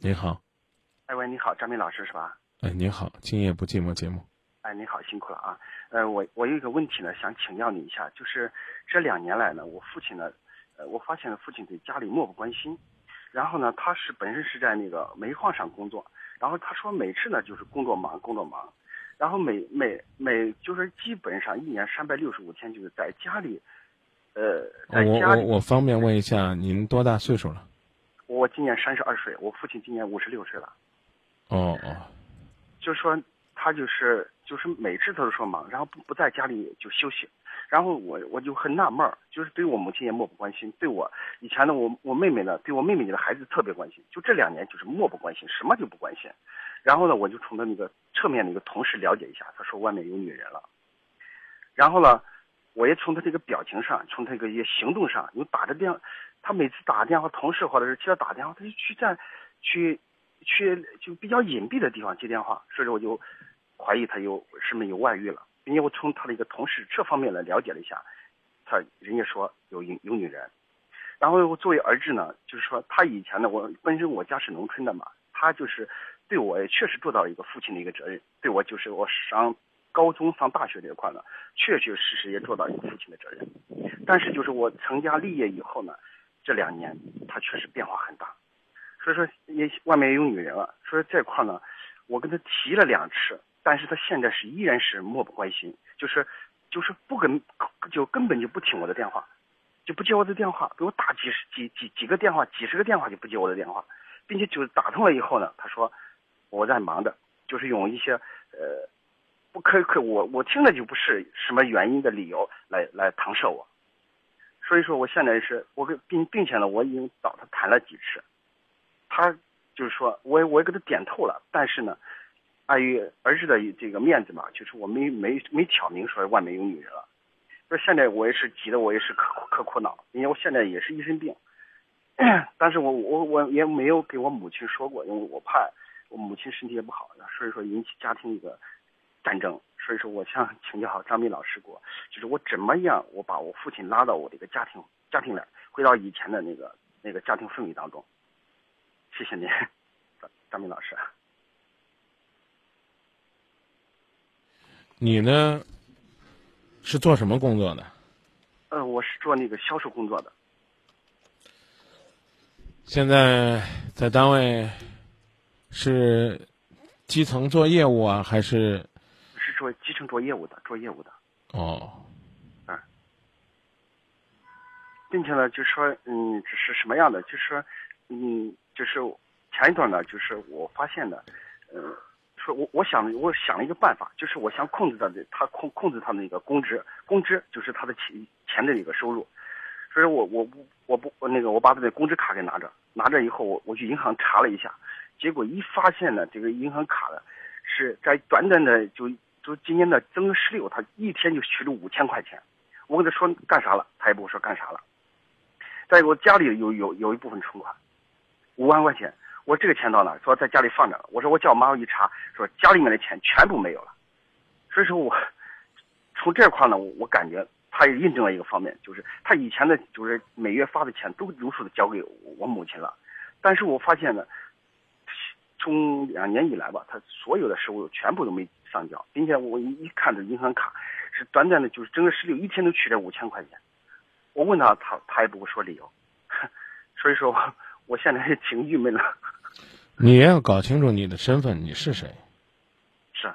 你好，哎喂，你好，张明老师是吧？哎，您好，今夜不寂寞节目。哎，您好，辛苦了啊。呃，我我有一个问题呢，想请教你一下，就是这两年来呢，我父亲呢，呃，我发现了父亲对家里漠不关心。然后呢，他是本身是在那个煤矿上工作，然后他说每次呢就是工作忙，工作忙，然后每每每就是基本上一年三百六十五天就是在家里，呃，在我家里。我我方便问一下，您多大岁数了？我今年三十二岁，我父亲今年五十六岁了。哦哦，就是说他就是就是每次都是说忙，然后不不在家里就休息，然后我我就很纳闷儿，就是对我母亲也漠不关心，对我以前呢我我妹妹呢对我妹妹家的孩子特别关心，就这两年就是漠不关心，什么就不关心。然后呢，我就从他那个侧面的一个同事了解一下，他说外面有女人了。然后呢，我也从他这个表情上，从他这个一些行动上，你打着电，他每次打电话，同事或者是其他打电话，他就去在去去就比较隐蔽的地方接电话，所以说我就怀疑他有是不是有外遇了，并且我从他的一个同事这方面来了解了一下，他人家说有有有女人，然后我作为儿子呢，就是说他以前呢，我本身我家是农村的嘛，他就是对我也确实做到了一个父亲的一个责任，对我就是我上高中上大学这一块呢，确确实实也做到一个父亲的责任，但是就是我成家立业以后呢，这两年他确实变化很大。所以说也外面也有女人了，所以这块呢，我跟他提了两次，但是他现在是依然是漠不关心，就是就是不跟就根本就不听我的电话，就不接我的电话，给我打几十几几几个电话，几十个电话就不接我的电话，并且就打通了以后呢，他说我在忙的，就是用一些呃不可可我我听着就不是什么原因的理由来来搪塞我，所以说我现在是我跟并并且呢，我已经找他谈了几次。他就是说，我我也给他点透了，但是呢，碍于儿子的这个面子嘛，就是我没没没挑明说外面有女人了。说现在我也是急的，我也是可可苦恼，因为我现在也是一身病，但是我我我也没有给我母亲说过，因为我怕我母亲身体也不好，所以说引起家庭一个战争。所以说，我想请教张斌老师过，就是我怎么样，我把我父亲拉到我这个家庭家庭来，回到以前的那个那个家庭氛围当中。谢谢您，张张明老师。你呢？是做什么工作的？呃，我是做那个销售工作的。现在在单位是基层做业务啊，还是？是做基层做业务的，做业务的。哦。嗯。并且呢，就说嗯，这是什么样的？就是说嗯。就是前一段呢，就是我发现的，嗯，说我我想我想了一个办法，就是我想控制他的他控控制他的那个工资，工资就是他的钱钱的一个收入，所以我我不我不那个我把他的工资卡给拿着，拿着以后我我去银行查了一下，结果一发现呢，这个银行卡呢是在短短的就就今年的正月十六，他一天就取了五千块钱，我跟他说干啥了，他也不说干啥了，再一个我家里有有有一部分存款。五万块钱，我这个钱到哪？说在家里放着。我说我叫我妈一查，说家里面的钱全部没有了。所以说我从这块呢，我感觉他也印证了一个方面，就是他以前的，就是每月发的钱都如数的交给我母亲了。但是我发现呢，从两年以来吧，他所有的收入全部都没上交，并且我一一看这银行卡是短短的，就是整个十六一天都取了五千块钱。我问他，他他也不会说理由。所以说。我现在挺郁闷的。你也要搞清楚你的身份，你是谁？是。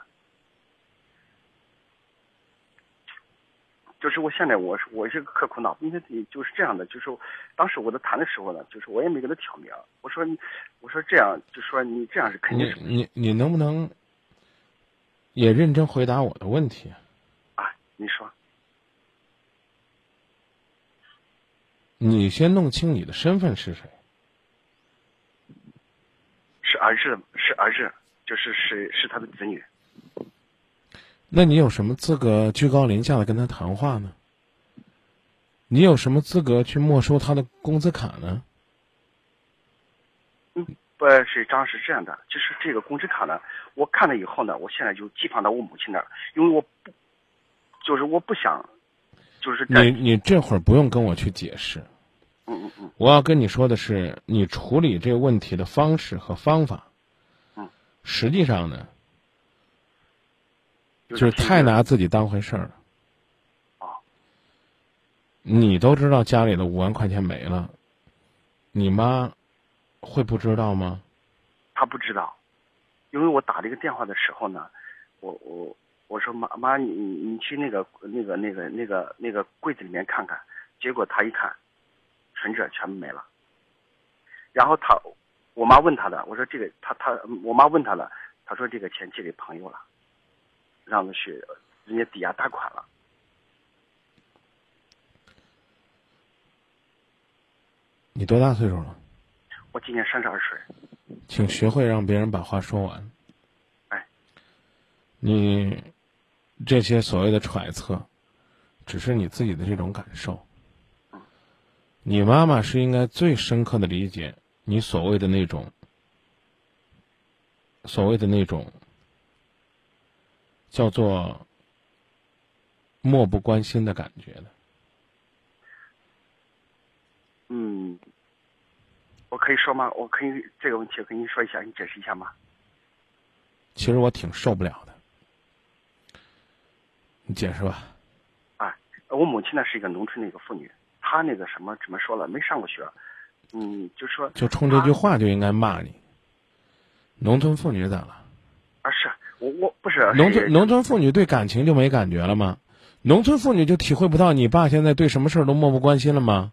就是我现在，我是我是个可苦恼，并且就是这样的，就是当时我在谈的时候呢，就是我也没跟他挑明。我说，我说这样，就说你这样是肯定是。你你能不能也认真回答我的问题？啊，你说。你先弄清你的身份是谁。是儿子，是儿子，就是是是他的子女。那你有什么资格居高临下的跟他谈话呢？你有什么资格去没收他的工资卡呢？嗯，不是，张是这样的，就是这个工资卡呢，我看了以后呢，我现在就寄放到我母亲那儿，因为我不，就是我不想，就是你你这会儿不用跟我去解释，嗯嗯嗯我要跟你说的是，你处理这个问题的方式和方法，嗯，实际上呢，就就是太拿自己当回事儿了。啊你都知道家里的五万块钱没了，你妈会不知道吗？他不知道，因为我打这个电话的时候呢，我我我说妈妈你你你去那个那个那个那个那个柜子里面看看，结果他一看，存折全部没了。然后他，我妈问他的，我说这个他他我妈问他的，他说这个钱借给朋友了，让他去人家抵押贷款了。你多大岁数了？我今年三十二岁，请学会让别人把话说完。哎，你这些所谓的揣测，只是你自己的这种感受。你妈妈是应该最深刻的理解你所谓的那种，所谓的那种叫做漠不关心的感觉的。嗯，我可以说吗？我可以这个问题我跟你说一下，你解释一下吗？其实我挺受不了的，你解释吧。啊，我母亲呢是一个农村的一个妇女，她那个什么怎么说了，没上过学，嗯，就说就冲这句话就应该骂你。农村妇女咋了？啊，是我我不是是农村农村妇女对感情就没感觉了吗？农村妇女就体会不到你爸现在对什么事儿都漠不关心了吗？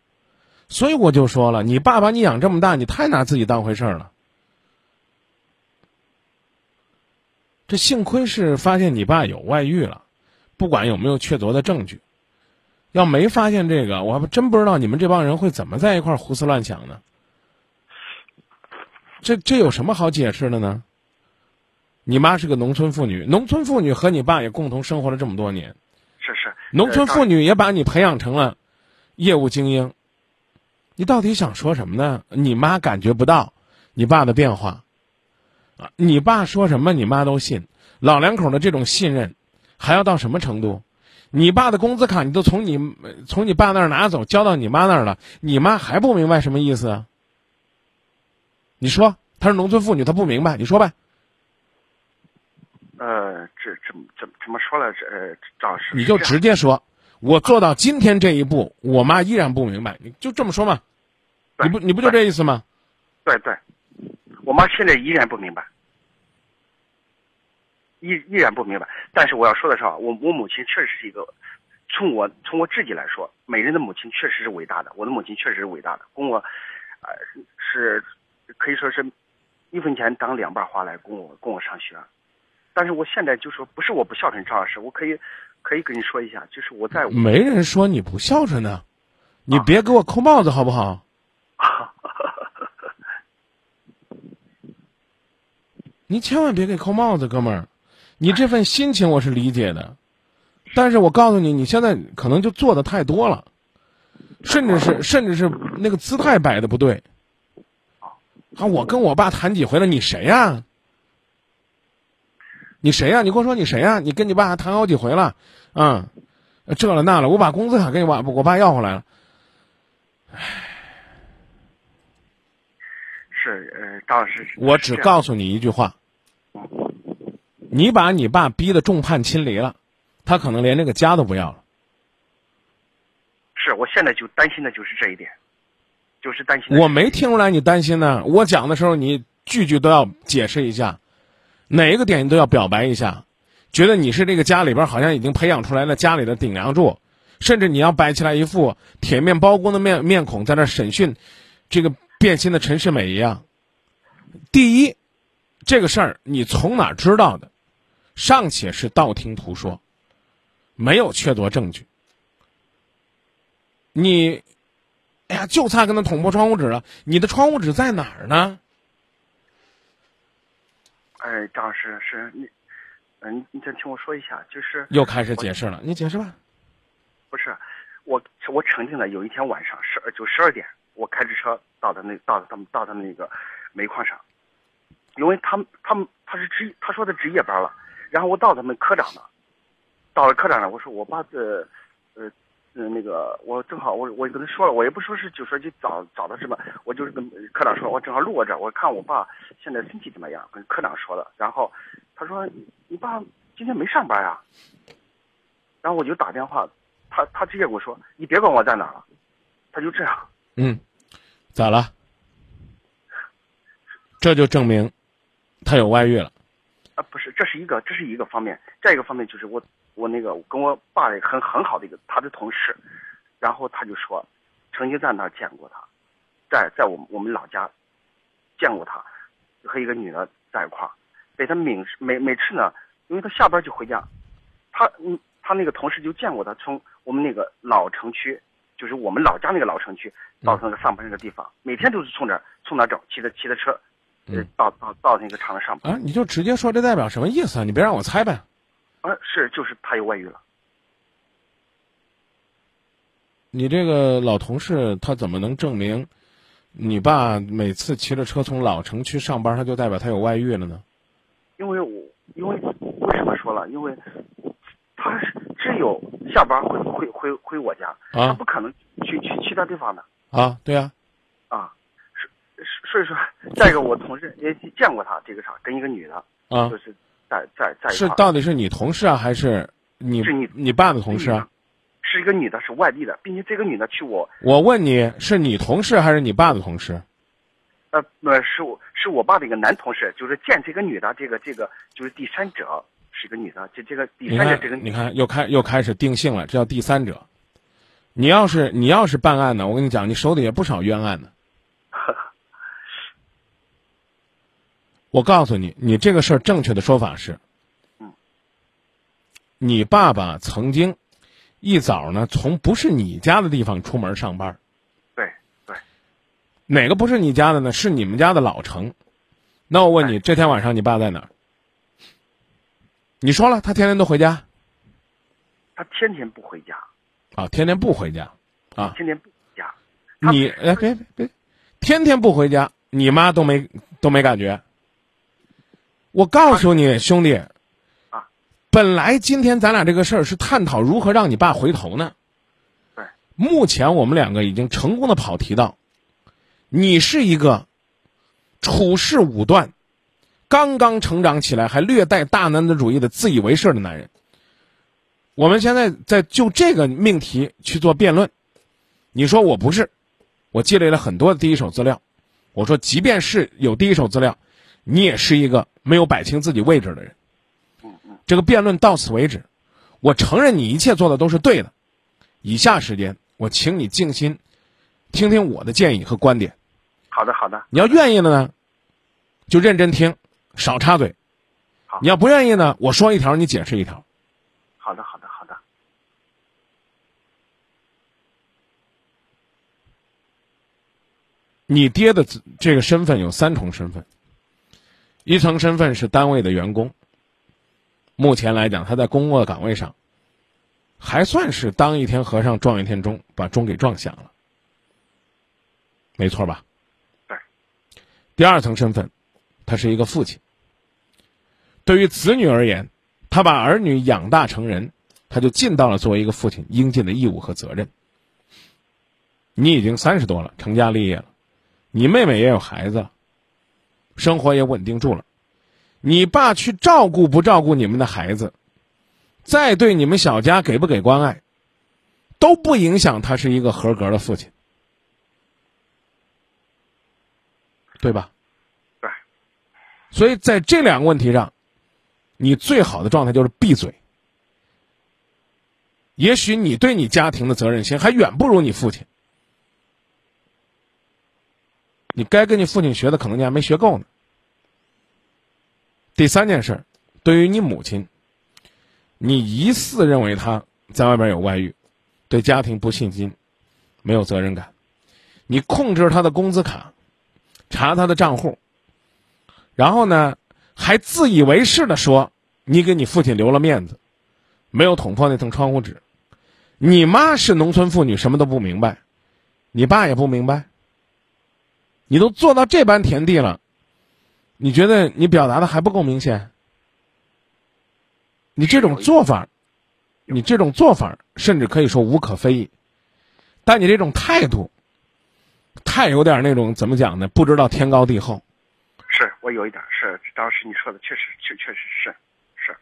所以我就说了，你爸把你养这么大，你太拿自己当回事儿了。这幸亏是发现你爸有外遇了，不管有没有确凿的证据，要没发现这个，我还真不知道你们这帮人会怎么在一块儿胡思乱想呢。这这有什么好解释的呢？你妈是个农村妇女，农村妇女和你爸也共同生活了这么多年，是是农村妇女女也把你培养成了业务精英。你到底想说什么呢？你妈感觉不到你爸的变化，啊，你爸说什么你妈都信。老两口的这种信任，还要到什么程度？你爸的工资卡你都从你从你爸那儿拿走，交到你妈那儿了，你妈还不明白什么意思啊？你说她是农村妇女，她不明白，你说呗。呃，这怎么怎么怎么说了？这呃，张老师你就直接说，我做到今天这一步，我妈依然不明白，你就这么说嘛？对你不你不就这意思吗？对对，我妈现在依然不明白，依依然不明白。但是我要说的是啊，我我母亲确实是一个，从我从我自己来说，每人的母亲确实是伟大的，我的母亲确实是伟大的，供我，呃，是可以说是，一分钱当两半花来供我供我上学。但是我现在就说不是我不孝顺张老师，我可以可以跟你说一下，就是我在没人说你不孝顺呢，你别给我扣帽子好不好？你千万别给扣帽子，哥们儿，你这份心情我是理解的，但是我告诉你，你现在可能就做的太多了，甚至是甚至是那个姿态摆的不对。啊，我跟我爸谈几回了，你谁呀、你谁呀、你跟我说你谁呀、你跟你爸谈好几回了，啊、这了那了，我把工资卡给我爸我爸要回来了。唉是呃，当时，我只告诉你一句话：你把你爸逼得众叛亲离了，他可能连这个家都不要了。是我现在就担心的就是这一点，就是担心我没听出来你担心呢。我讲的时候，你句句都要解释一下，哪一个点你都要表白一下，觉得你是这个家里边好像已经培养出来了家里的顶梁柱，甚至你要摆起来一副铁面包公的面面孔，在那审讯这个变心的陈世美一样。第一，这个事儿你从哪儿知道的？尚且是道听途说，没有确凿证据。你，哎呀，就差跟他捅破窗户纸了。你的窗户纸在哪儿呢？哎，张老师是你，嗯、你你先听我说一下，就是又开始解释了，你解释吧。不是我我曾经呢有一天晚上十就十二点，我开着车到他那到他们到他那个煤矿上，因为他们他们他是值他说的值夜班了，然后我到他们科长那，到了科长那，我说我爸这呃嗯，那个我正好我我跟他说了，我也不说是就说去找找他什么，我就是跟科长说，我正好路过这儿，我看我爸现在身体怎么样，跟科长说了，然后他说你爸今天没上班呀、然后我就打电话，他他直接跟我说你别管我在哪了，他就这样，嗯，咋了？这就证明他有外遇了。啊，不是，这是一个，这是一个方面。再一个方面就是我，我那个跟我爸很很好的一个他的同事，然后他就说，曾经在那儿见过他，在在我们我们老家见过他，和一个女的在一块儿，被他每每每次呢，因为他下班就回家，他嗯他那个同事就见过他从我们那个老城区，就是我们老家那个老城区到那个上班那个地方，每天都是从这儿从那儿走，骑着骑着车，呃嗯到到到那个厂子上班。啊，你就直接说这代表什么意思啊？你别让我猜呗。啊，是，就是他有外遇了。你这个老同事他怎么能证明你爸每次骑着车从老城区上班，他就代表他有外遇了呢？因为我因为为什么说了？因为他是只有下班回回回回我家，他啊不可能去去其他地方的啊，对呀、啊。是是，所以说，再一个我同事也见过他这个啥，跟一个女的，啊，就是在在在是到底是你同事啊，还是你是你你爸的同事啊？是一个女的，是外地的，并且这个女的去我我问你是你同事还是你爸的同事？呃呃是我是我爸的一个男同事，就是见这个女的，这个这个就是第三者是个女的，这这个第你看三者这个，你看，又开又开始定性了，这叫第三者。你要是你要是办案呢，我跟你讲，你手底下不少冤案呢。我告诉你，你这个事儿正确的说法是，嗯，你爸爸曾经一早呢从不是你家的地方出门上班，对对，哪个不是你家的呢？是你们家的老城。那我问你，这天晚上你爸在哪儿？你说了，他天天都回家他天天不回家，啊，天天不回家啊。天天不回家。你哎别别别，天天不回家，你妈都没都没感觉。我告诉你，兄弟，啊，本来今天咱俩这个事儿是探讨如何让你爸回头呢。对，目前我们两个已经成功的跑题到，你是一个处事武断、刚刚成长起来还略带大男子主义的自以为是的男人。我们现在在就这个命题去做辩论，你说我不是，我积累了很多的第一手资料。我说，即便是有第一手资料，你也是一个没有摆清自己位置的人。嗯嗯，这个辩论到此为止。我承认你一切做的都是对的。以下时间，我请你静心，听听我的建议和观点。好的好的，你要愿意了呢，就认真听，少插嘴；你要不愿意呢，我说一条，你解释一条。好的好的好的。你爹的这个身份有三重身份，一层身份是单位的员工。目前来讲，他在工作岗位上，还算是当一天和尚撞一天钟，把钟给撞响了，没错吧？对。第二层身份，他是一个父亲。对于子女而言，他把儿女养大成人，他就尽到了作为一个父亲应尽的义务和责任。你已经三十多了，成家立业了。你妹妹也有孩子了，生活也稳定住了。你爸去照顾不照顾你们的孩子，再对你们小家给不给关爱，都不影响他是一个合格的父亲，对吧？所以在这两个问题上，你最好的状态就是闭嘴。也许你对你家庭的责任心还远不如你父亲。你该跟你父亲学的，可能你还没学够呢。第三件事，对于你母亲，你疑似认为她在外边有外遇，对家庭不信心，没有责任感，你控制她的工资卡，查她的账户，然后呢，还自以为是的说你给你父亲留了面子，没有捅破那层窗户纸。你妈是农村妇女，什么都不明白，你爸也不明白。你都做到这般田地了，你觉得你表达的还不够明显？你这种做法，你这种做法甚至可以说无可非议，但你这种态度，太有点那种怎么讲呢？不知道天高地厚。是我有一点是，当时你说的确实确确实是是，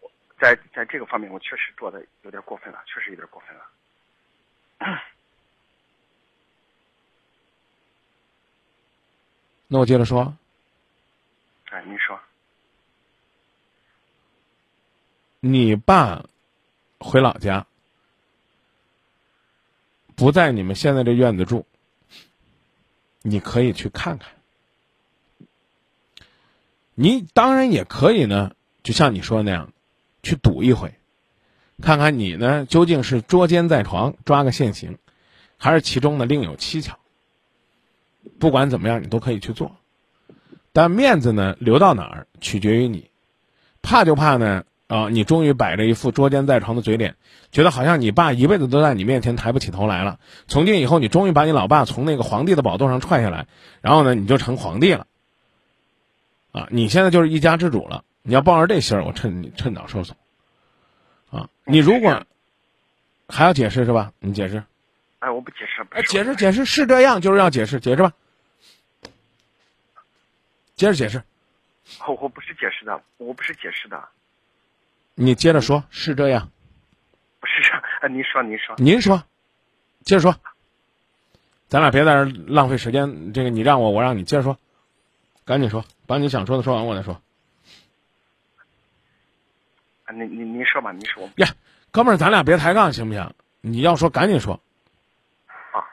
我在在这个方面我确实做的有点过分了，确实有点过分了。那我接着说，哎，您说，你爸回老家，不在你们现在这院子住，你可以去看看。你当然也可以呢，就像你说的那样，去赌一回，看看你呢究竟是捉奸在床抓个现行，还是其中呢另有蹊跷。不管怎么样，你都可以去做，但面子呢留到哪儿取决于你。怕就怕呢啊，你终于摆着一副捉奸在床的嘴脸，觉得好像你爸一辈子都在你面前抬不起头来了。从今以后，你终于把你老爸从那个皇帝的宝座上踹下来，然后呢，你就成皇帝了。啊，你现在就是一家之主了。你要抱着这心儿，我趁你趁早收手。啊，你如果还要解释是吧？你解释。哎，我不解释。哎，解释解释是这样，就是要解释，解释吧。接着解释。我我不是解释的，我不是解释的。你接着说，是这样。不是这样，啊，您说，您说。您说，接着说。咱俩别在这浪费时间，这个你让我，我让你，接着说。赶紧说，把你想说的说完，我再说。啊，您您您说吧，您说。呀，哥们儿，咱俩别抬杠，行不行？你要说，赶紧说。啊，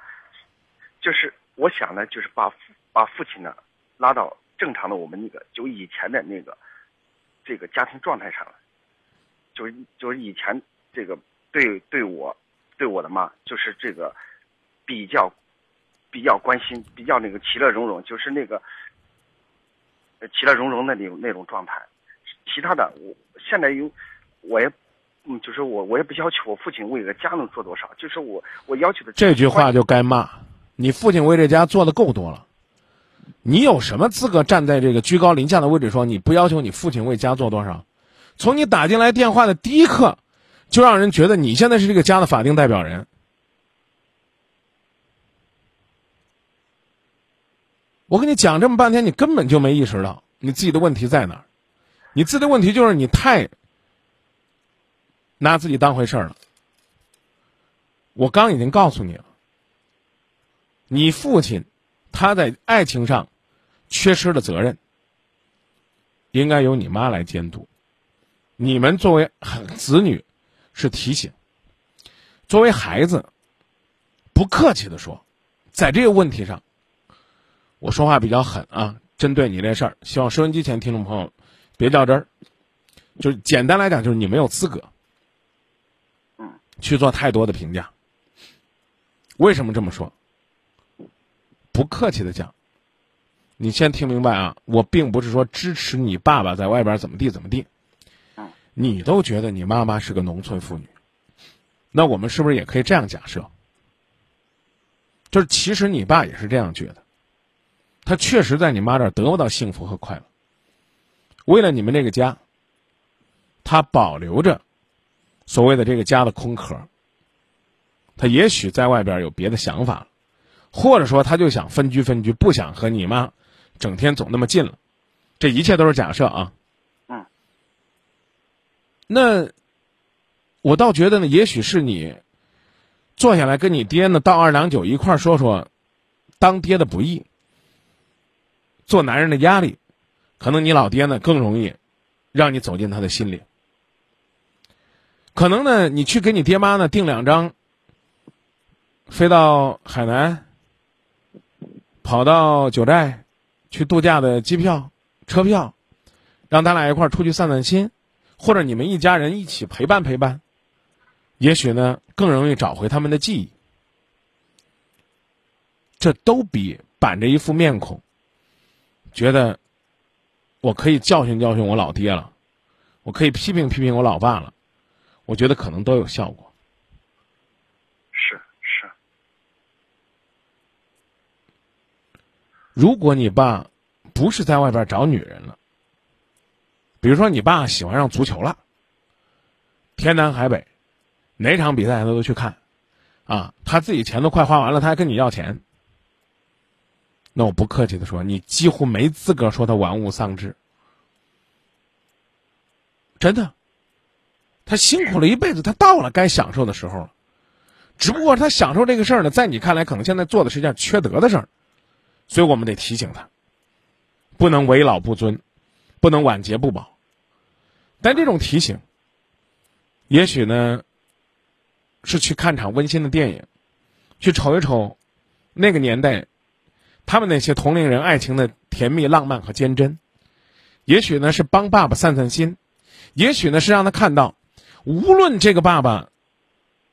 就是我想呢，就是把把父亲呢拉到正常的我们那个就以前的那个这个家庭状态上来，就是就是以前这个对对我对我的妈，就是这个比较比较关心，比较那个其乐融融，就是那个。其乐融融的那种那种状态，其他的我现在有，我也，嗯，就是我我也不要求我父亲为个家能做多少，就是我我要求的这句话就该骂，你父亲为这家做的够多了，你有什么资格站在这个居高临下的位置说你不要求你父亲为家做多少？从你打进来电话的第一刻，就让人觉得你现在是这个家的法定代表人。我跟你讲这么半天，你根本就没意识到你自己的问题在哪儿。你自己的问题就是你太拿自己当回事儿了。我刚已经告诉你了，你父亲他在爱情上缺失的责任，应该由你妈来监督。你们作为子女是提醒，作为孩子，不客气的说，在这个问题上。我说话比较狠啊，针对你这事儿，希望收音机前听众朋友别较真儿。就是简单来讲，就是你没有资格，嗯，去做太多的评价。为什么这么说？不客气的讲，你先听明白啊，我并不是说支持你爸爸在外边怎么地怎么地。你都觉得你妈妈是个农村妇女，那我们是不是也可以这样假设？就是其实你爸也是这样觉得。他确实在你妈这儿得不到幸福和快乐。为了你们这个家，他保留着所谓的这个家的空壳。他也许在外边有别的想法，或者说他就想分居分居，不想和你妈整天总那么近了。这一切都是假设啊。嗯。那我倒觉得呢，也许是你坐下来跟你爹呢道二两酒，一块儿说说当爹的不易。做男人的压力，可能你老爹呢更容易让你走进他的心里。可能呢，你去给你爹妈呢订两张飞到海南、跑到九寨去度假的机票、车票，让他俩一块儿出去散散心，或者你们一家人一起陪伴陪伴，也许呢更容易找回他们的记忆。这都比板着一副面孔。觉得我可以教训教训我老爹了，我可以批评批评我老爸了，我觉得可能都有效果。是是。如果你爸不是在外边找女人了，比如说你爸喜欢上足球了，天南海北，哪场比赛他都去看，啊，他自己钱都快花完了，他还跟你要钱。那我不客气的说，你几乎没资格说他玩物丧志。真的，他辛苦了一辈子，他到了该享受的时候了。只不过他享受这个事儿呢，在你看来可能现在做的是件缺德的事儿，所以我们得提醒他，不能为老不尊，不能晚节不保。但这种提醒，也许呢，是去看场温馨的电影，去瞅一瞅那个年代他们那些同龄人爱情的甜蜜、浪漫和坚贞；也许呢，是帮爸爸散散心；也许呢，是让他看到，无论这个爸爸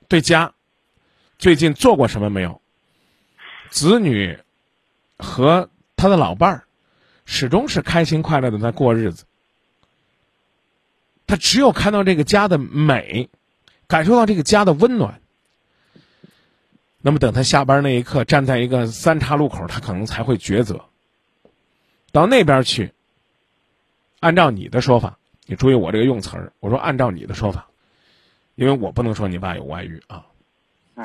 对家。最近做过什么没有？子女和他的老伴儿始终是开心快乐的在过日子。他只有看到这个家的美，感受到这个家的温暖，那么等他下班那一刻，站在一个三岔路口，他可能才会抉择。到那边去，按照你的说法，你注意我这个用词儿，我说按照你的说法，因为我不能说你爸有外遇啊。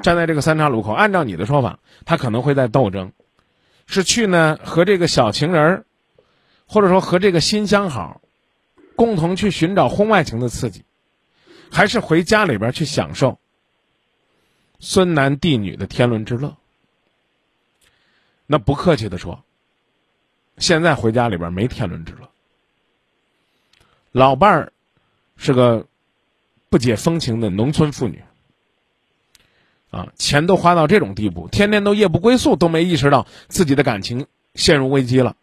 站在这个三岔路口，按照你的说法，他可能会在斗争，是去呢和这个小情人儿，或者说和这个新相好，共同去寻找婚外情的刺激，还是回家里边去享受孙男弟女的天伦之乐？那不客气的说，现在回家里边没天伦之乐。老伴儿是个不解风情的农村妇女。啊，钱都花到这种地步，天天都夜不归宿，都没意识到自己的感情陷入危机了。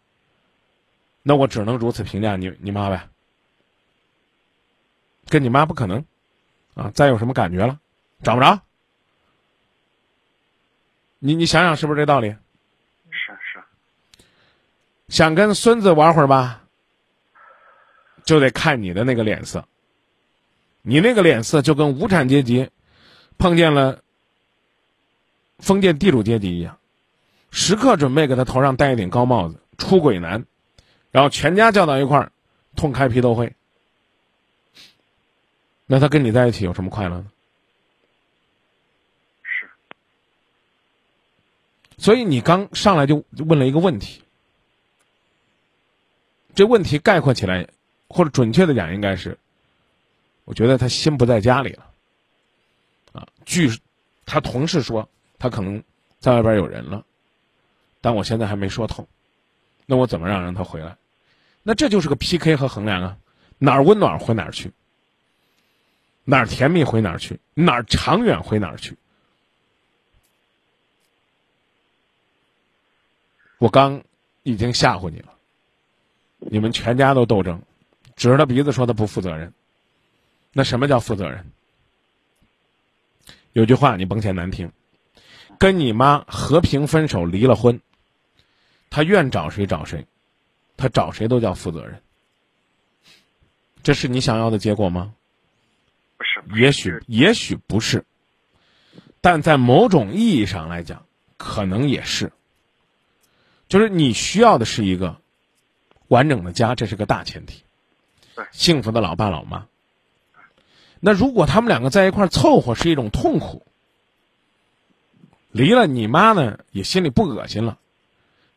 那我只能如此评价你你妈呗，跟你妈不可能，啊，再有什么感觉了，找不着。你你想想是不是这道理？是是。想跟孙子玩会儿吧，就得看你的那个脸色。你那个脸色就跟无产阶级碰见了。封建地主阶级一样，时刻准备给他头上戴一顶高帽子，出轨男，然后全家叫到一块儿，痛开批斗会。那他跟你在一起有什么快乐呢？所以你刚上来就问了一个问题，这问题概括起来，或者准确的讲，应该是，我觉得他心不在家里了。啊，据他同事说。他可能在外边有人了，但我现在还没说透，那我怎么让让他回来？那这就是个 PK 和衡量啊，哪儿温暖回哪儿去，哪儿甜蜜回哪儿去，哪儿长远回哪儿去。我刚已经吓唬你了，你们全家都斗争，指着他鼻子说他不负责任，那什么叫负责任？有句话你甭嫌难听。跟你妈和平分手，离了婚，他愿找谁找谁，他找谁都叫负责任。这是你想要的结果吗？不是，也许也许不是，但在某种意义上来讲，可能也是。就是你需要的是一个完整的家，这是个大前提。幸福的老爸老妈。那如果他们两个在一块凑合是一种痛苦。离了你妈呢，也心里不恶心了；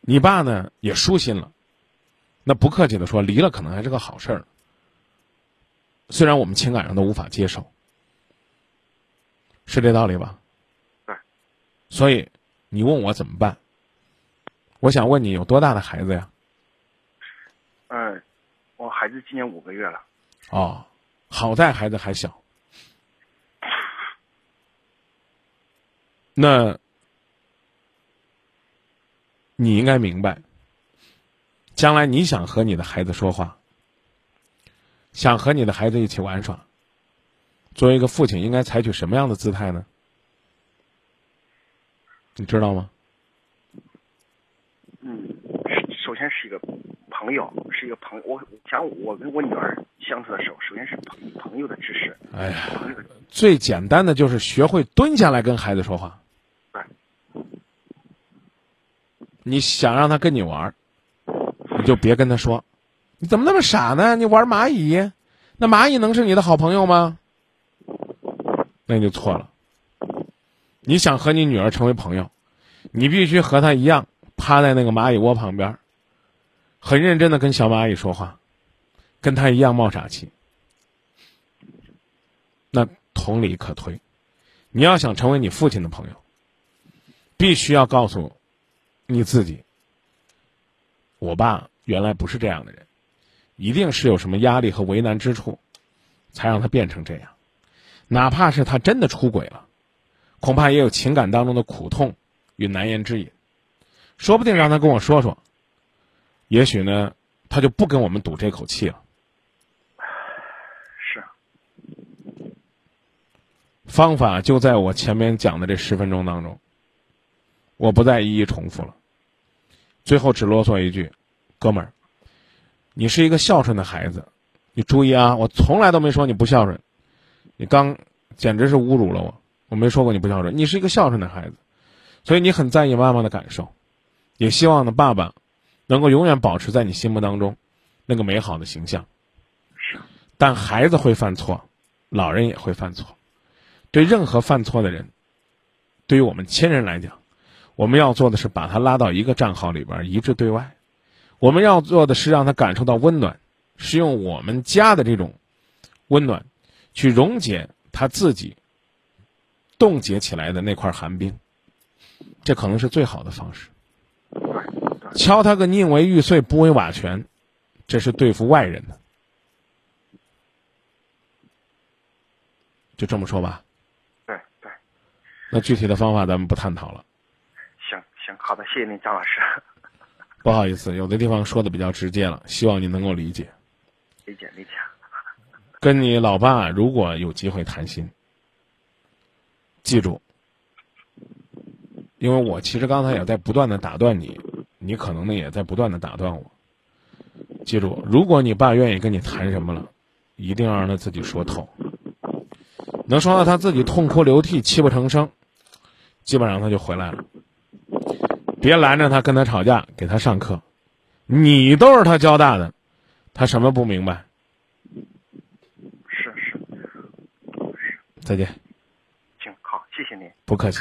你爸呢，也舒心了。那不客气的说，离了可能还是个好事儿。虽然我们情感上都无法接受，是这道理吧？对。所以你问我怎么办？我想问你有多大的孩子呀？嗯，我孩子今年五个月了。哦，好在孩子还小。那，你应该明白，将来你想和你的孩子说话，想和你的孩子一起玩耍，作为一个父亲，应该采取什么样的姿态呢？你知道吗？嗯，首先是一个朋友，是一个朋友。我讲我跟我女儿相处的时候，首先是朋朋友的知识。哎呀，最简单的就是学会蹲下来跟孩子说话。你想让他跟你玩，你就别跟他说，你怎么那么傻呢？你玩蚂蚁，那蚂蚁能是你的好朋友吗？那就错了。你想和你女儿成为朋友，你必须和她一样趴在那个蚂蚁窝旁边，很认真的跟小蚂蚁说话，跟他一样冒傻气。那同理可推，你要想成为你父亲的朋友，必须要告诉你自己，我爸原来不是这样的人，一定是有什么压力和为难之处，才让他变成这样。哪怕是他真的出轨了，恐怕也有情感当中的苦痛与难言之隐，说不定让他跟我说说，也许呢，他就不跟我们赌这口气了。是，方法就在我前面讲的这十分钟当中，我不再一一重复了。最后只啰嗦一句，哥们儿，你是一个孝顺的孩子，你注意啊，我从来都没说你不孝顺，你刚简直是侮辱了我，我没说过你不孝顺，你是一个孝顺的孩子，所以你很在意妈妈的感受，也希望呢爸爸能够永远保持在你心目当中那个美好的形象。是，但孩子会犯错，老人也会犯错，对任何犯错的人，对于我们亲人来讲。我们要做的是把他拉到一个战壕里边，一致对外。我们要做的是让他感受到温暖，是用我们家的这种温暖，去溶解他自己冻结起来的那块寒冰。这可能是最好的方式。敲他个宁为玉碎不为瓦全，这是对付外人的。就这么说吧。对对。那具体的方法咱们不探讨了。行行好的，谢谢您，张老师。不好意思，有的地方说的比较直接了，希望您能够理解。理解理解。跟你老爸如果有机会谈心，记住，因为我其实刚才也在不断的打断你，你可能呢也在不断的打断我。记住，如果你爸愿意跟你谈什么了，一定要让他自己说透。能说到他自己痛哭流涕、泣不成声，基本上他就回来了。别拦着他，跟他吵架，给他上课。你都是他教大的，他什么不明白？是是是。再见。行，好，谢谢您。不客气。